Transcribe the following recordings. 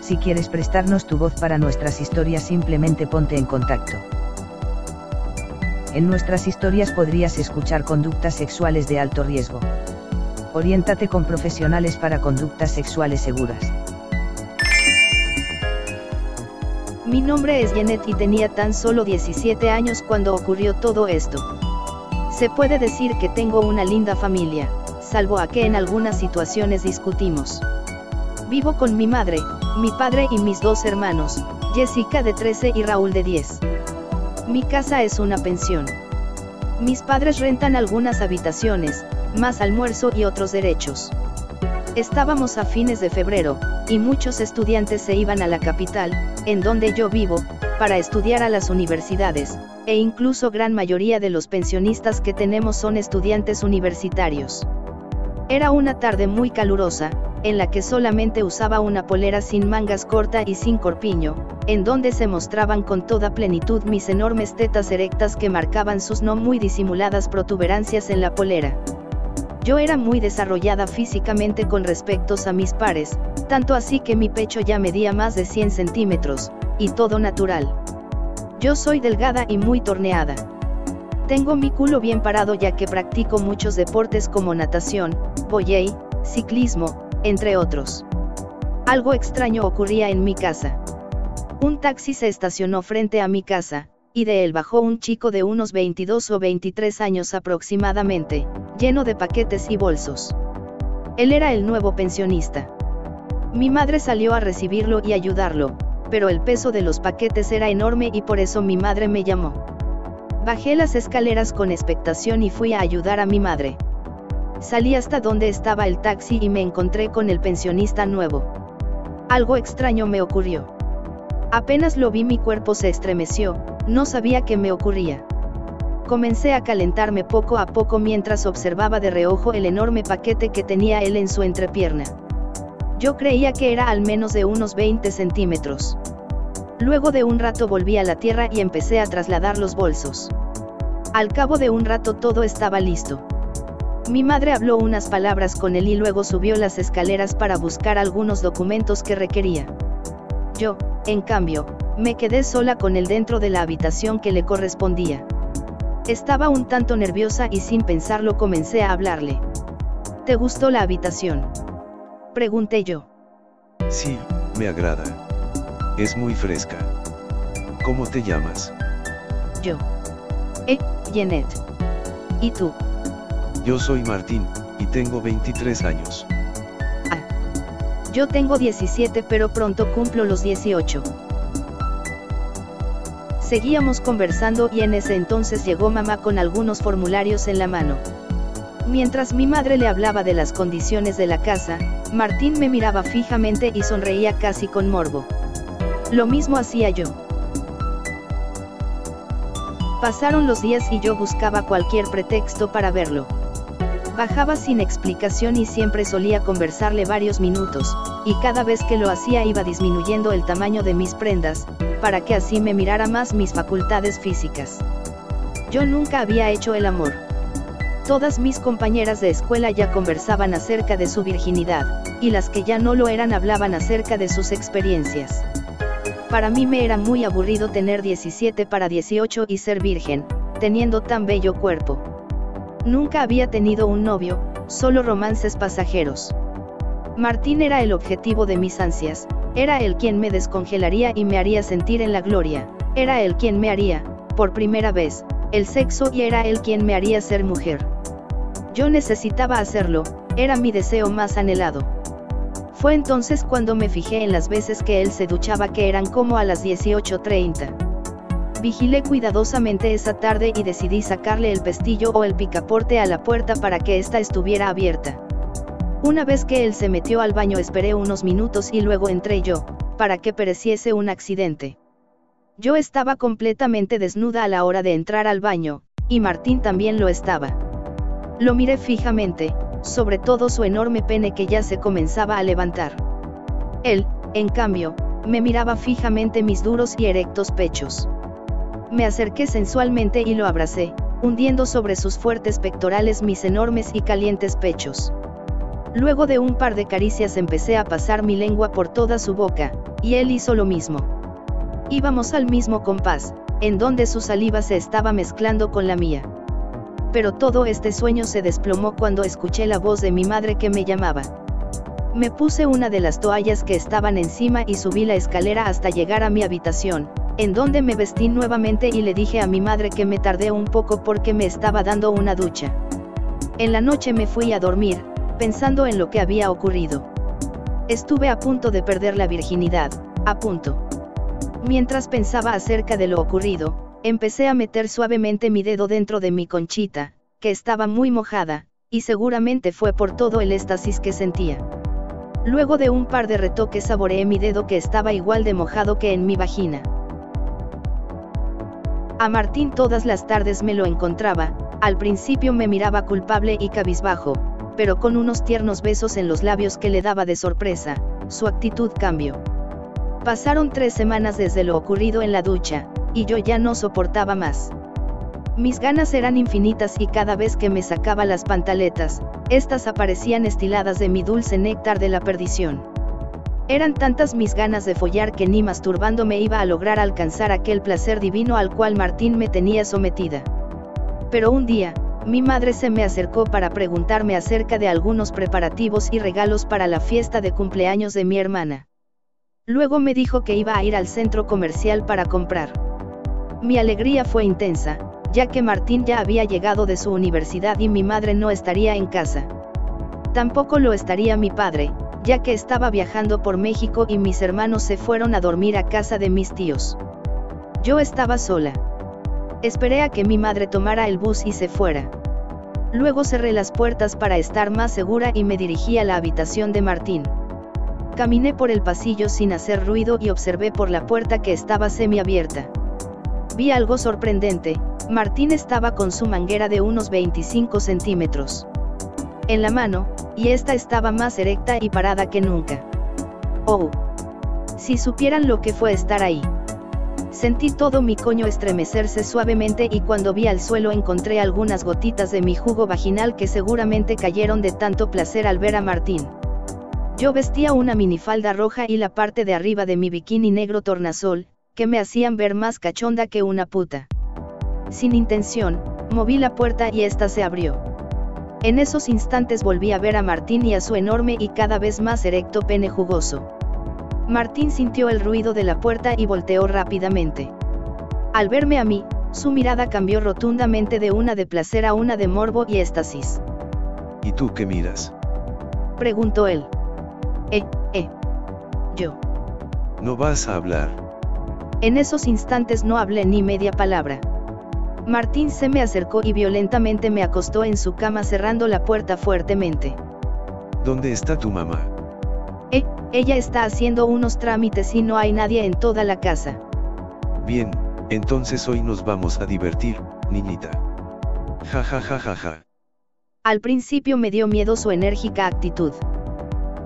Si quieres prestarnos tu voz para nuestras historias simplemente ponte en contacto. En nuestras historias podrías escuchar conductas sexuales de alto riesgo. Oriéntate con profesionales para conductas sexuales seguras. Mi nombre es Janet y tenía tan solo 17 años cuando ocurrió todo esto. Se puede decir que tengo una linda familia, salvo a que en algunas situaciones discutimos. Vivo con mi madre, mi padre y mis dos hermanos, Jessica de 13 y Raúl de 10. Mi casa es una pensión. Mis padres rentan algunas habitaciones, más almuerzo y otros derechos. Estábamos a fines de febrero, y muchos estudiantes se iban a la capital, en donde yo vivo, para estudiar a las universidades, e incluso gran mayoría de los pensionistas que tenemos son estudiantes universitarios. Era una tarde muy calurosa, en la que solamente usaba una polera sin mangas corta y sin corpiño, en donde se mostraban con toda plenitud mis enormes tetas erectas que marcaban sus no muy disimuladas protuberancias en la polera. Yo era muy desarrollada físicamente con respecto a mis pares, tanto así que mi pecho ya medía más de 100 centímetros, y todo natural. Yo soy delgada y muy torneada. Tengo mi culo bien parado ya que practico muchos deportes como natación, volley, ciclismo, entre otros. Algo extraño ocurría en mi casa. Un taxi se estacionó frente a mi casa, y de él bajó un chico de unos 22 o 23 años aproximadamente, lleno de paquetes y bolsos. Él era el nuevo pensionista. Mi madre salió a recibirlo y ayudarlo, pero el peso de los paquetes era enorme y por eso mi madre me llamó. Bajé las escaleras con expectación y fui a ayudar a mi madre. Salí hasta donde estaba el taxi y me encontré con el pensionista nuevo. Algo extraño me ocurrió. Apenas lo vi mi cuerpo se estremeció, no sabía qué me ocurría. Comencé a calentarme poco a poco mientras observaba de reojo el enorme paquete que tenía él en su entrepierna. Yo creía que era al menos de unos 20 centímetros. Luego de un rato volví a la tierra y empecé a trasladar los bolsos. Al cabo de un rato todo estaba listo. Mi madre habló unas palabras con él y luego subió las escaleras para buscar algunos documentos que requería. Yo, en cambio, me quedé sola con él dentro de la habitación que le correspondía. Estaba un tanto nerviosa y sin pensarlo comencé a hablarle. ¿Te gustó la habitación? Pregunté yo. Sí, me agrada. Es muy fresca. ¿Cómo te llamas? Yo. Eh, Jeanette. ¿Y tú? Yo soy Martín, y tengo 23 años. Ah. Yo tengo 17 pero pronto cumplo los 18. Seguíamos conversando y en ese entonces llegó mamá con algunos formularios en la mano. Mientras mi madre le hablaba de las condiciones de la casa, Martín me miraba fijamente y sonreía casi con morbo. Lo mismo hacía yo. Pasaron los días y yo buscaba cualquier pretexto para verlo. Bajaba sin explicación y siempre solía conversarle varios minutos, y cada vez que lo hacía iba disminuyendo el tamaño de mis prendas, para que así me mirara más mis facultades físicas. Yo nunca había hecho el amor. Todas mis compañeras de escuela ya conversaban acerca de su virginidad, y las que ya no lo eran hablaban acerca de sus experiencias. Para mí me era muy aburrido tener 17 para 18 y ser virgen, teniendo tan bello cuerpo. Nunca había tenido un novio, solo romances pasajeros. Martín era el objetivo de mis ansias, era el quien me descongelaría y me haría sentir en la gloria, era el quien me haría, por primera vez, el sexo y era el quien me haría ser mujer. Yo necesitaba hacerlo, era mi deseo más anhelado. Fue entonces cuando me fijé en las veces que él se duchaba que eran como a las 18.30. Vigilé cuidadosamente esa tarde y decidí sacarle el pestillo o el picaporte a la puerta para que ésta estuviera abierta. Una vez que él se metió al baño esperé unos minutos y luego entré yo, para que pereciese un accidente. Yo estaba completamente desnuda a la hora de entrar al baño, y Martín también lo estaba. Lo miré fijamente, sobre todo su enorme pene que ya se comenzaba a levantar. Él, en cambio, me miraba fijamente mis duros y erectos pechos. Me acerqué sensualmente y lo abracé, hundiendo sobre sus fuertes pectorales mis enormes y calientes pechos. Luego de un par de caricias empecé a pasar mi lengua por toda su boca, y él hizo lo mismo. Íbamos al mismo compás, en donde su saliva se estaba mezclando con la mía. Pero todo este sueño se desplomó cuando escuché la voz de mi madre que me llamaba. Me puse una de las toallas que estaban encima y subí la escalera hasta llegar a mi habitación, en donde me vestí nuevamente y le dije a mi madre que me tardé un poco porque me estaba dando una ducha. En la noche me fui a dormir, pensando en lo que había ocurrido. Estuve a punto de perder la virginidad, a punto. Mientras pensaba acerca de lo ocurrido, empecé a meter suavemente mi dedo dentro de mi conchita, que estaba muy mojada, y seguramente fue por todo el éxtasis que sentía. Luego de un par de retoques saboreé mi dedo que estaba igual de mojado que en mi vagina. A Martín todas las tardes me lo encontraba, al principio me miraba culpable y cabizbajo, pero con unos tiernos besos en los labios que le daba de sorpresa, su actitud cambió. Pasaron tres semanas desde lo ocurrido en la ducha, y yo ya no soportaba más. Mis ganas eran infinitas y cada vez que me sacaba las pantaletas, estas aparecían estiladas de mi dulce néctar de la perdición. Eran tantas mis ganas de follar que ni masturbándome iba a lograr alcanzar aquel placer divino al cual Martín me tenía sometida. Pero un día, mi madre se me acercó para preguntarme acerca de algunos preparativos y regalos para la fiesta de cumpleaños de mi hermana. Luego me dijo que iba a ir al centro comercial para comprar. Mi alegría fue intensa, ya que Martín ya había llegado de su universidad y mi madre no estaría en casa. Tampoco lo estaría mi padre, ya que estaba viajando por México y mis hermanos se fueron a dormir a casa de mis tíos. Yo estaba sola. Esperé a que mi madre tomara el bus y se fuera. Luego cerré las puertas para estar más segura y me dirigí a la habitación de Martín. Caminé por el pasillo sin hacer ruido y observé por la puerta que estaba semiabierta. Vi algo sorprendente, Martín estaba con su manguera de unos 25 centímetros en la mano, y esta estaba más erecta y parada que nunca. Oh. Si supieran lo que fue estar ahí. Sentí todo mi coño estremecerse suavemente y cuando vi al suelo encontré algunas gotitas de mi jugo vaginal que seguramente cayeron de tanto placer al ver a Martín. Yo vestía una minifalda roja y la parte de arriba de mi bikini negro tornasol, que me hacían ver más cachonda que una puta. Sin intención, moví la puerta y esta se abrió. En esos instantes volví a ver a Martín y a su enorme y cada vez más erecto pene jugoso. Martín sintió el ruido de la puerta y volteó rápidamente. Al verme a mí, su mirada cambió rotundamente de una de placer a una de morbo y éxtasis. ¿Y tú qué miras? Preguntó él. Eh, eh. Yo. No vas a hablar. En esos instantes no hablé ni media palabra. Martín se me acercó y violentamente me acostó en su cama cerrando la puerta fuertemente. ¿Dónde está tu mamá? Eh, ella está haciendo unos trámites y no hay nadie en toda la casa. Bien, entonces hoy nos vamos a divertir, niñita. Ja ja ja ja ja. Al principio me dio miedo su enérgica actitud.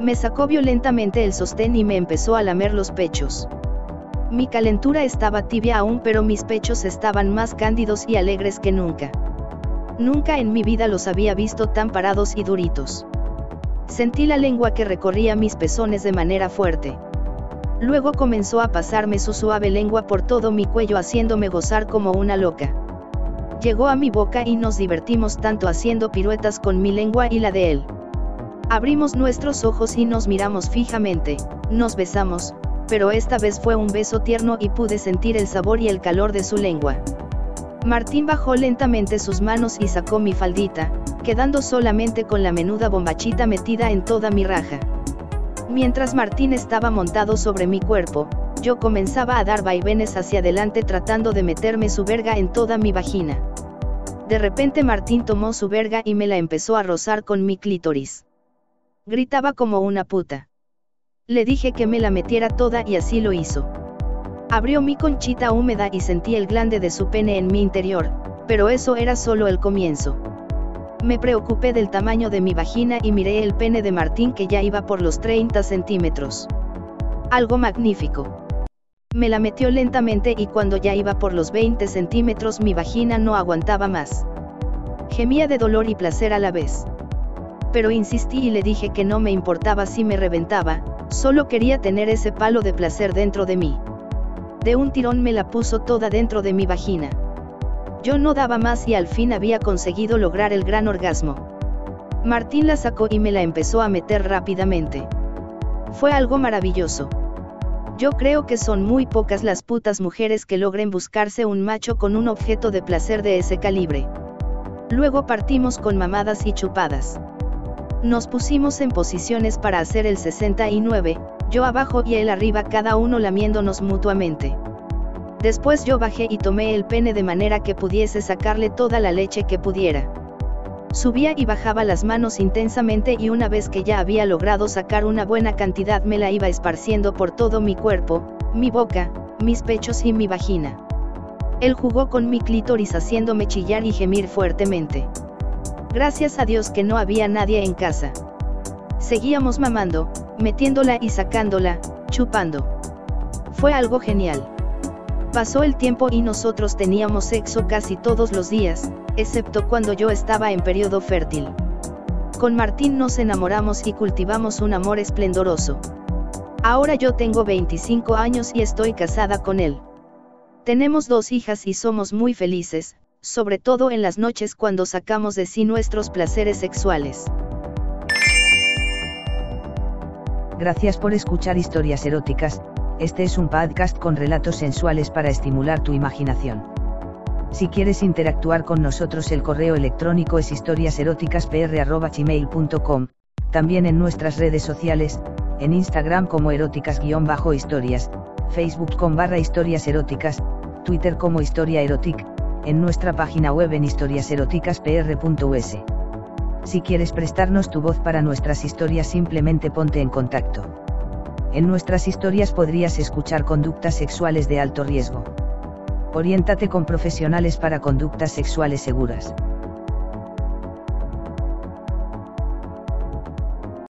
Me sacó violentamente el sostén y me empezó a lamer los pechos. Mi calentura estaba tibia aún pero mis pechos estaban más cándidos y alegres que nunca. Nunca en mi vida los había visto tan parados y duritos. Sentí la lengua que recorría mis pezones de manera fuerte. Luego comenzó a pasarme su suave lengua por todo mi cuello haciéndome gozar como una loca. Llegó a mi boca y nos divertimos tanto haciendo piruetas con mi lengua y la de él. Abrimos nuestros ojos y nos miramos fijamente, nos besamos, pero esta vez fue un beso tierno y pude sentir el sabor y el calor de su lengua. Martín bajó lentamente sus manos y sacó mi faldita, quedando solamente con la menuda bombachita metida en toda mi raja. Mientras Martín estaba montado sobre mi cuerpo, yo comenzaba a dar vaivenes hacia adelante tratando de meterme su verga en toda mi vagina. De repente Martín tomó su verga y me la empezó a rozar con mi clítoris. Gritaba como una puta. Le dije que me la metiera toda y así lo hizo. Abrió mi conchita húmeda y sentí el glande de su pene en mi interior, pero eso era solo el comienzo. Me preocupé del tamaño de mi vagina y miré el pene de Martín que ya iba por los 30 centímetros. Algo magnífico. Me la metió lentamente y cuando ya iba por los 20 centímetros mi vagina no aguantaba más. Gemía de dolor y placer a la vez. Pero insistí y le dije que no me importaba si me reventaba, solo quería tener ese palo de placer dentro de mí. De un tirón me la puso toda dentro de mi vagina. Yo no daba más y al fin había conseguido lograr el gran orgasmo. Martín la sacó y me la empezó a meter rápidamente. Fue algo maravilloso. Yo creo que son muy pocas las putas mujeres que logren buscarse un macho con un objeto de placer de ese calibre. Luego partimos con mamadas y chupadas. Nos pusimos en posiciones para hacer el 69, yo abajo y él arriba cada uno lamiéndonos mutuamente. Después yo bajé y tomé el pene de manera que pudiese sacarle toda la leche que pudiera. Subía y bajaba las manos intensamente y una vez que ya había logrado sacar una buena cantidad me la iba esparciendo por todo mi cuerpo, mi boca, mis pechos y mi vagina. Él jugó con mi clítoris haciéndome chillar y gemir fuertemente. Gracias a Dios que no había nadie en casa. Seguíamos mamando, metiéndola y sacándola, chupando. Fue algo genial. Pasó el tiempo y nosotros teníamos sexo casi todos los días, excepto cuando yo estaba en periodo fértil. Con Martín nos enamoramos y cultivamos un amor esplendoroso. Ahora yo tengo 25 años y estoy casada con él. Tenemos dos hijas y somos muy felices, sobre todo en las noches cuando sacamos de sí nuestros placeres sexuales. Gracias por escuchar historias eróticas, este es un podcast con relatos sensuales para estimular tu imaginación. Si quieres interactuar con nosotros el correo electrónico es historiaseroticaspr.gmail.com, también en nuestras redes sociales, en Instagram como eróticas-historias, Facebook con barra historias eróticas, Twitter como historia erotic, en nuestra página web en historiaseroticaspr.us. Si quieres prestarnos tu voz para nuestras historias simplemente ponte en contacto. En nuestras historias podrías escuchar conductas sexuales de alto riesgo. Oriéntate con profesionales para conductas sexuales seguras.